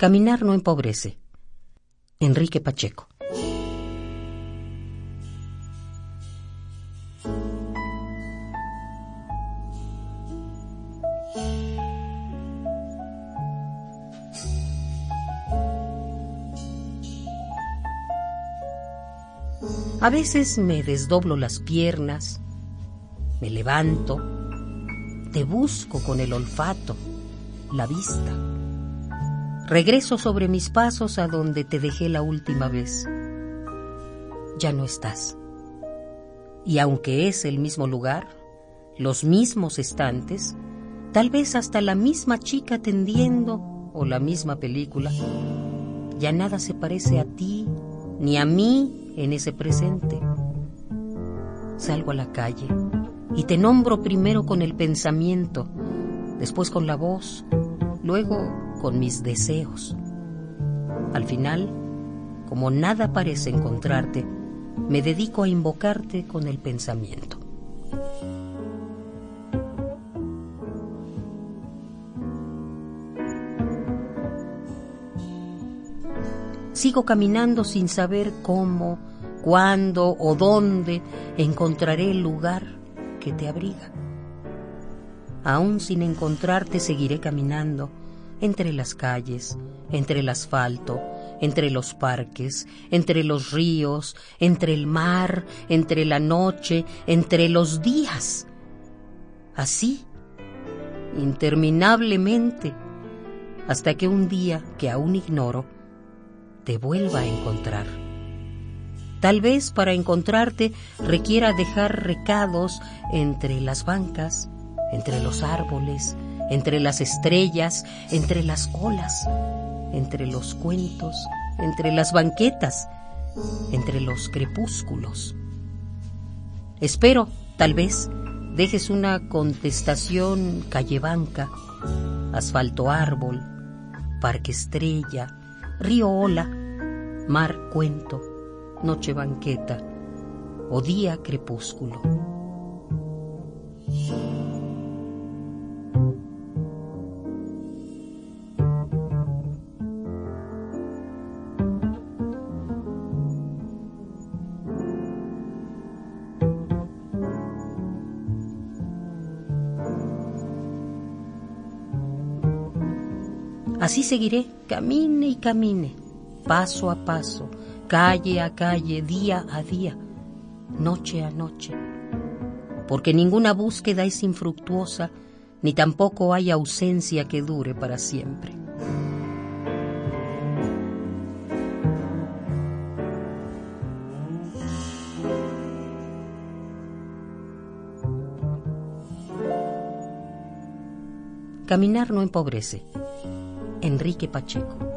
Caminar no empobrece. Enrique Pacheco. A veces me desdoblo las piernas, me levanto, te busco con el olfato, la vista. Regreso sobre mis pasos a donde te dejé la última vez. Ya no estás. Y aunque es el mismo lugar, los mismos estantes, tal vez hasta la misma chica tendiendo o la misma película, ya nada se parece a ti ni a mí en ese presente. Salgo a la calle y te nombro primero con el pensamiento, después con la voz, luego con mis deseos. Al final, como nada parece encontrarte, me dedico a invocarte con el pensamiento. Sigo caminando sin saber cómo, cuándo o dónde encontraré el lugar que te abriga. Aún sin encontrarte seguiré caminando entre las calles, entre el asfalto, entre los parques, entre los ríos, entre el mar, entre la noche, entre los días. Así, interminablemente, hasta que un día que aún ignoro, te vuelva a encontrar. Tal vez para encontrarte requiera dejar recados entre las bancas, entre los árboles, entre las estrellas, entre las olas, entre los cuentos, entre las banquetas, entre los crepúsculos. Espero, tal vez, dejes una contestación callebanca, asfalto árbol, parque estrella, río ola, mar cuento, noche banqueta o día crepúsculo. Así seguiré, camine y camine, paso a paso, calle a calle, día a día, noche a noche. Porque ninguna búsqueda es infructuosa, ni tampoco hay ausencia que dure para siempre. Caminar no empobrece. Enrique Pacheco.